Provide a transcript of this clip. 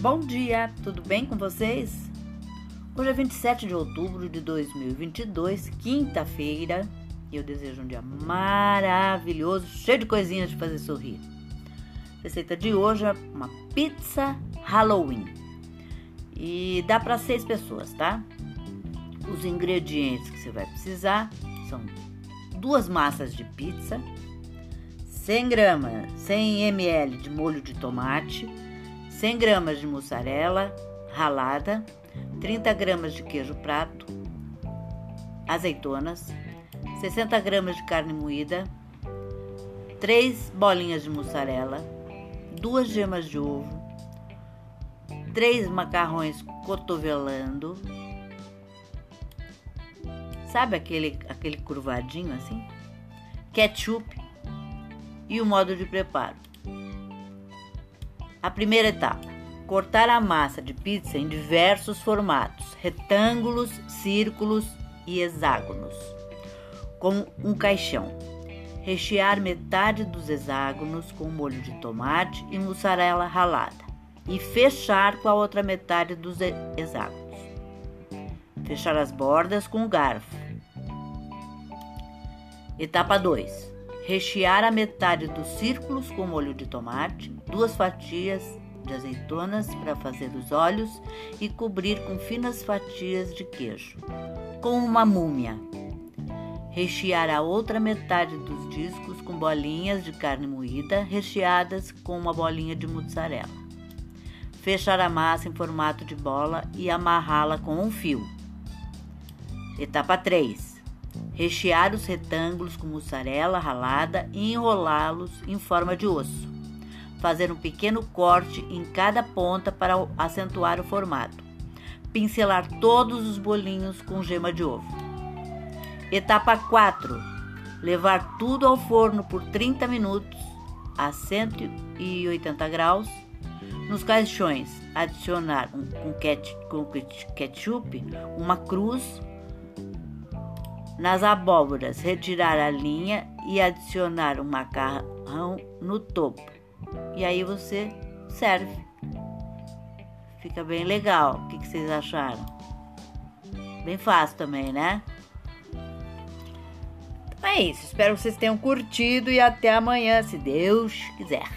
Bom dia, tudo bem com vocês? Hoje é 27 de outubro de 2022, quinta-feira, e eu desejo um dia maravilhoso, cheio de coisinhas de fazer sorrir. A receita de hoje é uma pizza Halloween e dá para seis pessoas, tá? Os ingredientes que você vai precisar são duas massas de pizza, 100 gramas, 100 ml de molho de tomate, 100 gramas de mussarela ralada, 30 gramas de queijo prato, azeitonas, 60 gramas de carne moída, 3 bolinhas de mussarela, 2 gemas de ovo, 3 macarrões cotovelando, sabe aquele, aquele curvadinho assim? Ketchup e o modo de preparo. A primeira etapa: cortar a massa de pizza em diversos formatos, retângulos, círculos e hexágonos, com um caixão. Rechear metade dos hexágonos com molho de tomate e mussarela ralada e fechar com a outra metade dos hexágonos. Fechar as bordas com o garfo. Etapa 2 rechear a metade dos círculos com molho de tomate, duas fatias de azeitonas para fazer os olhos e cobrir com finas fatias de queijo, com uma múmia. Rechear a outra metade dos discos com bolinhas de carne moída recheadas com uma bolinha de mussarela. Fechar a massa em formato de bola e amarrá-la com um fio. Etapa 3 rechear os retângulos com mussarela ralada e enrolá-los em forma de osso. Fazer um pequeno corte em cada ponta para acentuar o formato. Pincelar todos os bolinhos com gema de ovo. Etapa 4. Levar tudo ao forno por 30 minutos a 180 graus. Nos caixões, adicionar um, com ketchup, uma cruz nas abóboras, retirar a linha e adicionar o macarrão no topo. E aí você serve. Fica bem legal. O que, vocês acharam? Bem fácil também, né? Então é isso. Espero que vocês tenham curtido e até amanhã, se Deus quiser.